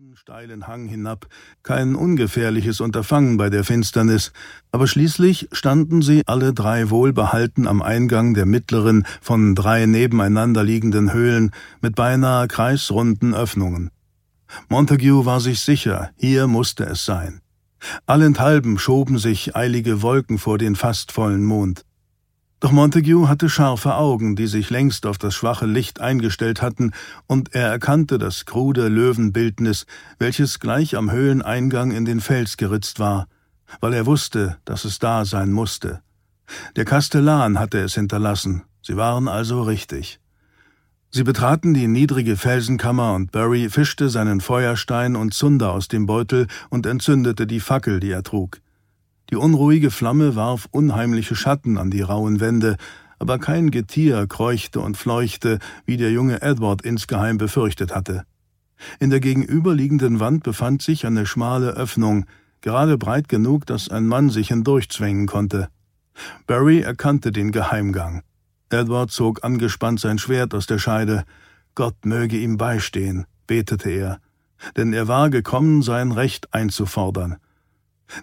steißen, steilen Hang hinab, kein ungefährliches Unterfangen bei der Finsternis, aber schließlich standen sie alle drei wohlbehalten am Eingang der mittleren, von drei nebeneinander liegenden Höhlen mit beinahe kreisrunden Öffnungen. Montague war sich sicher, hier musste es sein. Allenthalben schoben sich eilige Wolken vor den fast vollen Mond. Doch Montague hatte scharfe Augen, die sich längst auf das schwache Licht eingestellt hatten, und er erkannte das krude Löwenbildnis, welches gleich am Höhleneingang in den Fels geritzt war, weil er wusste, dass es da sein musste. Der Kastellan hatte es hinterlassen, sie waren also richtig. Sie betraten die niedrige Felsenkammer und Barry fischte seinen Feuerstein und Zunder aus dem Beutel und entzündete die Fackel, die er trug. Die unruhige Flamme warf unheimliche Schatten an die rauen Wände, aber kein Getier kreuchte und fleuchte, wie der junge Edward insgeheim befürchtet hatte. In der gegenüberliegenden Wand befand sich eine schmale Öffnung, gerade breit genug, dass ein Mann sich hindurchzwängen konnte. Barry erkannte den Geheimgang. Edward zog angespannt sein Schwert aus der Scheide. Gott möge ihm beistehen, betete er, denn er war gekommen, sein Recht einzufordern.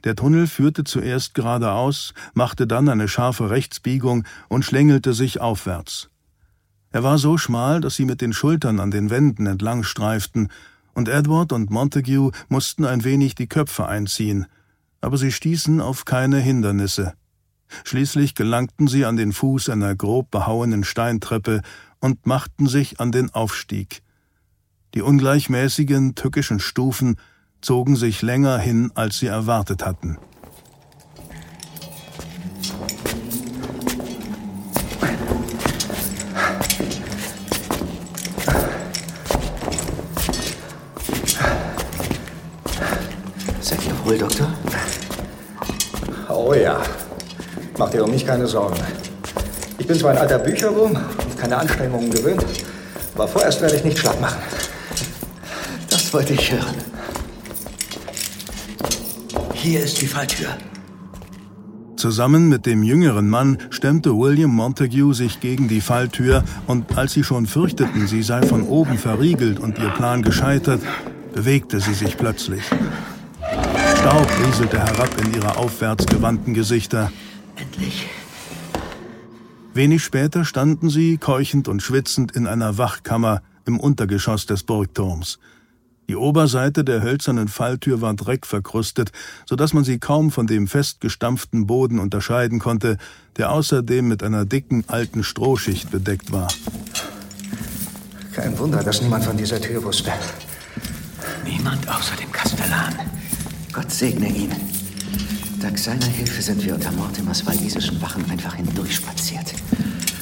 Der Tunnel führte zuerst geradeaus, machte dann eine scharfe Rechtsbiegung und schlängelte sich aufwärts. Er war so schmal, dass sie mit den Schultern an den Wänden entlang streiften, und Edward und Montague mussten ein wenig die Köpfe einziehen, aber sie stießen auf keine Hindernisse. Schließlich gelangten sie an den Fuß einer grob behauenen Steintreppe und machten sich an den Aufstieg. Die ungleichmäßigen, tückischen Stufen zogen sich länger hin, als sie erwartet hatten. Seid ihr wohl, Doktor? Oh ja. Mach dir um mich keine Sorgen. Ich bin zwar ein alter Bücherwurm und keine Anstrengungen gewöhnt, aber vorerst werde ich nicht schlapp machen. Das wollte ich hören. Hier ist die Falltür. Zusammen mit dem jüngeren Mann stemmte William Montague sich gegen die Falltür, und als sie schon fürchteten, sie sei von oben verriegelt und ihr Plan gescheitert, bewegte sie sich plötzlich. Staub rieselte herab in ihre aufwärts gewandten Gesichter. Endlich. Wenig später standen sie, keuchend und schwitzend, in einer Wachkammer im Untergeschoss des Burgturms. Die Oberseite der hölzernen Falltür war dreckverkrustet, so dass man sie kaum von dem festgestampften Boden unterscheiden konnte, der außerdem mit einer dicken alten Strohschicht bedeckt war. Kein Wunder, dass niemand von dieser Tür wusste. Niemand außer dem Kastellan. Gott segne ihn. Dank seiner Hilfe sind wir unter Mortimers walisischen Wachen einfach hindurchspaziert.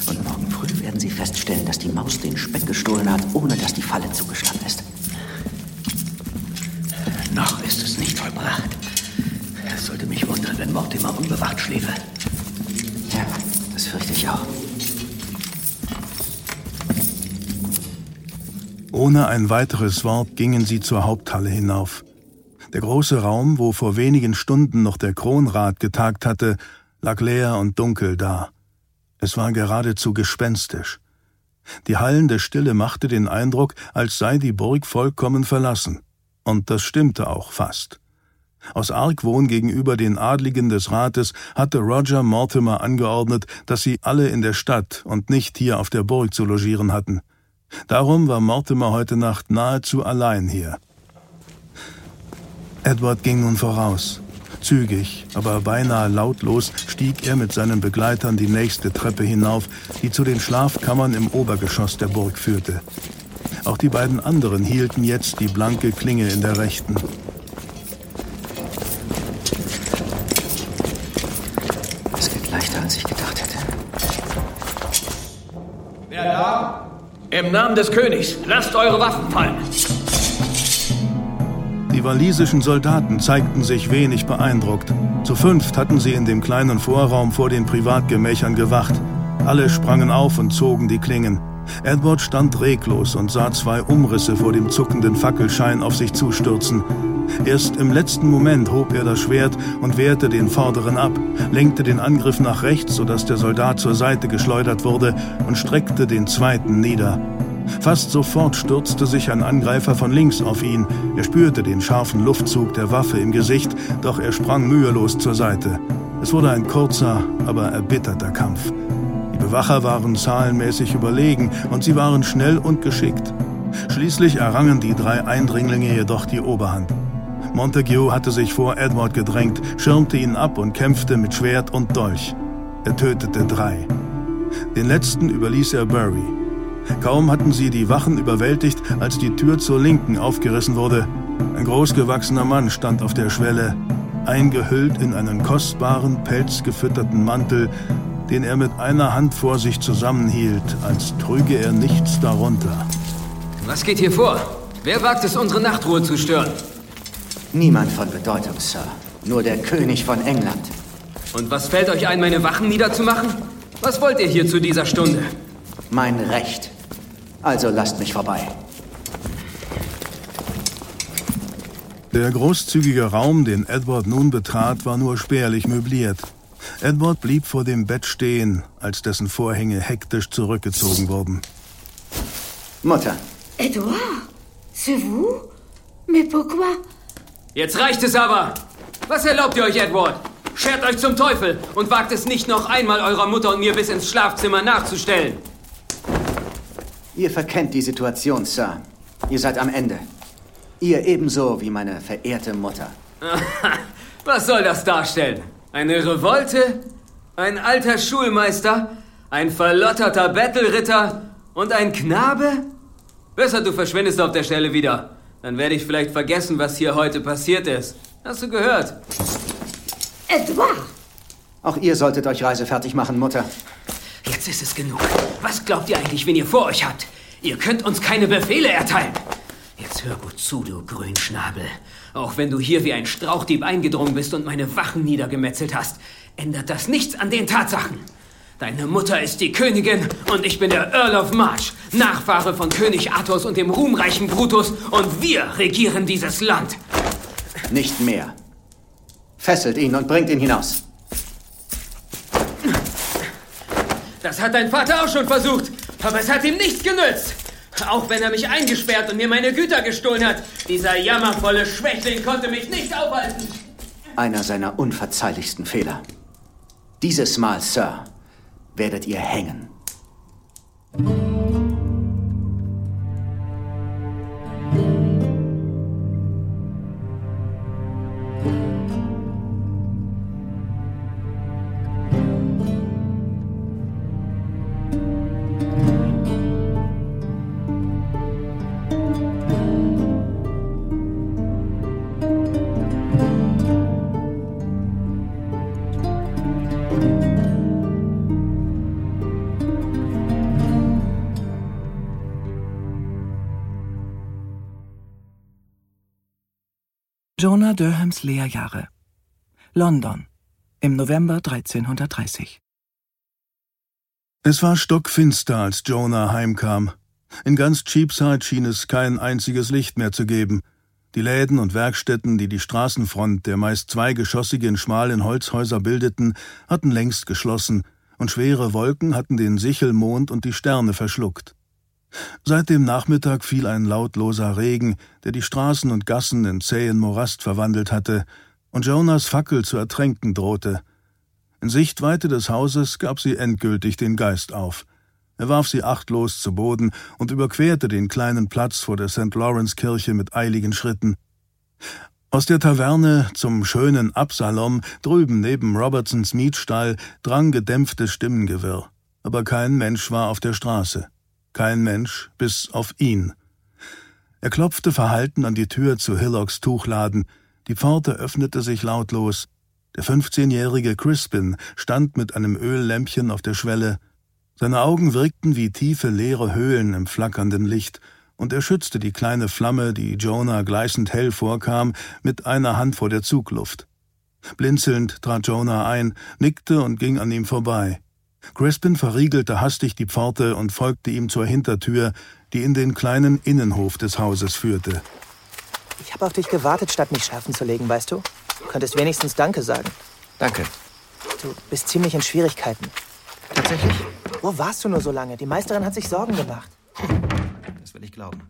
Und morgen früh werden sie feststellen, dass die Maus den Speck gestohlen hat, ohne dass die Falle zugestanden ist. Vollbracht. Es sollte mich wundern, wenn Mortimer unbewacht schliefe. Ja, das fürchte ich auch. Ohne ein weiteres Wort gingen sie zur Haupthalle hinauf. Der große Raum, wo vor wenigen Stunden noch der Kronrat getagt hatte, lag leer und dunkel da. Es war geradezu gespenstisch. Die hallende Stille machte den Eindruck, als sei die Burg vollkommen verlassen. Und das stimmte auch fast. Aus Argwohn gegenüber den Adligen des Rates hatte Roger Mortimer angeordnet, dass sie alle in der Stadt und nicht hier auf der Burg zu logieren hatten. Darum war Mortimer heute Nacht nahezu allein hier. Edward ging nun voraus. Zügig, aber beinahe lautlos stieg er mit seinen Begleitern die nächste Treppe hinauf, die zu den Schlafkammern im Obergeschoss der Burg führte. Auch die beiden anderen hielten jetzt die blanke Klinge in der rechten. Wer da? Im Namen des Königs, lasst eure Waffen fallen. Die walisischen Soldaten zeigten sich wenig beeindruckt. Zu fünft hatten sie in dem kleinen Vorraum vor den Privatgemächern gewacht. Alle sprangen auf und zogen die Klingen. Edward stand reglos und sah zwei Umrisse vor dem zuckenden Fackelschein auf sich zustürzen. Erst im letzten Moment hob er das Schwert und wehrte den vorderen ab, lenkte den Angriff nach rechts, sodass der Soldat zur Seite geschleudert wurde, und streckte den zweiten nieder. Fast sofort stürzte sich ein Angreifer von links auf ihn. Er spürte den scharfen Luftzug der Waffe im Gesicht, doch er sprang mühelos zur Seite. Es wurde ein kurzer, aber erbitterter Kampf. Bewacher waren zahlenmäßig überlegen und sie waren schnell und geschickt. Schließlich errangen die drei Eindringlinge jedoch die Oberhand. Montague hatte sich vor Edward gedrängt, schirmte ihn ab und kämpfte mit Schwert und Dolch. Er tötete drei. Den letzten überließ er Bury. Kaum hatten sie die Wachen überwältigt, als die Tür zur Linken aufgerissen wurde. Ein großgewachsener Mann stand auf der Schwelle, eingehüllt in einen kostbaren, pelzgefütterten Mantel, den er mit einer Hand vor sich zusammenhielt, als trüge er nichts darunter. Was geht hier vor? Wer wagt es, unsere Nachtruhe zu stören? Niemand von Bedeutung, Sir. Nur der König von England. Und was fällt euch ein, meine Wachen niederzumachen? Was wollt ihr hier zu dieser Stunde? Mein Recht. Also lasst mich vorbei. Der großzügige Raum, den Edward nun betrat, war nur spärlich möbliert. Edward blieb vor dem Bett stehen, als dessen Vorhänge hektisch zurückgezogen wurden. Mutter. Edward, c'est vous? Mais pourquoi? Jetzt reicht es aber! Was erlaubt ihr euch, Edward? Schert euch zum Teufel und wagt es nicht noch einmal eurer Mutter und mir bis ins Schlafzimmer nachzustellen. Ihr verkennt die Situation, Sir. Ihr seid am Ende. Ihr ebenso wie meine verehrte Mutter. Was soll das darstellen? Eine Revolte? Ein alter Schulmeister? Ein verlotterter Bettelritter? Und ein Knabe? Besser, du verschwindest auf der Stelle wieder. Dann werde ich vielleicht vergessen, was hier heute passiert ist. Hast du gehört? Edward! Auch ihr solltet euch reisefertig machen, Mutter. Jetzt ist es genug. Was glaubt ihr eigentlich, wen ihr vor euch habt? Ihr könnt uns keine Befehle erteilen. Hör gut zu, du Grünschnabel. Auch wenn du hier wie ein Strauchdieb eingedrungen bist und meine Wachen niedergemetzelt hast, ändert das nichts an den Tatsachen. Deine Mutter ist die Königin und ich bin der Earl of March, Nachfahre von König Athos und dem ruhmreichen Brutus und wir regieren dieses Land. Nicht mehr. Fesselt ihn und bringt ihn hinaus. Das hat dein Vater auch schon versucht, aber es hat ihm nichts genützt. Auch wenn er mich eingesperrt und mir meine Güter gestohlen hat. Dieser jammervolle Schwächling konnte mich nicht aufhalten. Einer seiner unverzeihlichsten Fehler. Dieses Mal, Sir, werdet ihr hängen. Jonah Durhams Lehrjahre. London. Im November 1330. Es war stockfinster, als Jonah heimkam. In ganz Cheapside schien es kein einziges Licht mehr zu geben. Die Läden und Werkstätten, die die Straßenfront der meist zweigeschossigen schmalen Holzhäuser bildeten, hatten längst geschlossen, und schwere Wolken hatten den Sichelmond und die Sterne verschluckt. Seit dem Nachmittag fiel ein lautloser Regen, der die Straßen und Gassen in zähen Morast verwandelt hatte, und Jonas Fackel zu ertränken drohte. In Sichtweite des Hauses gab sie endgültig den Geist auf. Er warf sie achtlos zu Boden und überquerte den kleinen Platz vor der St. Lawrence Kirche mit eiligen Schritten. Aus der Taverne zum schönen Absalom drüben neben Robertsons Mietstall drang gedämpftes Stimmengewirr, aber kein Mensch war auf der Straße. Kein Mensch, bis auf ihn. Er klopfte verhalten an die Tür zu Hillocks Tuchladen. Die Pforte öffnete sich lautlos. Der fünfzehnjährige Crispin stand mit einem Öllämpchen auf der Schwelle. Seine Augen wirkten wie tiefe leere Höhlen im flackernden Licht, und er schützte die kleine Flamme, die Jonah gleißend hell vorkam, mit einer Hand vor der Zugluft. Blinzelnd trat Jonah ein, nickte und ging an ihm vorbei. Crispin verriegelte hastig die Pforte und folgte ihm zur Hintertür, die in den kleinen Innenhof des Hauses führte. Ich habe auf dich gewartet, statt mich schlafen zu legen, weißt du? Du könntest wenigstens Danke sagen. Danke. Du bist ziemlich in Schwierigkeiten. Tatsächlich? Wo warst du nur so lange? Die Meisterin hat sich Sorgen gemacht. will ich glauben.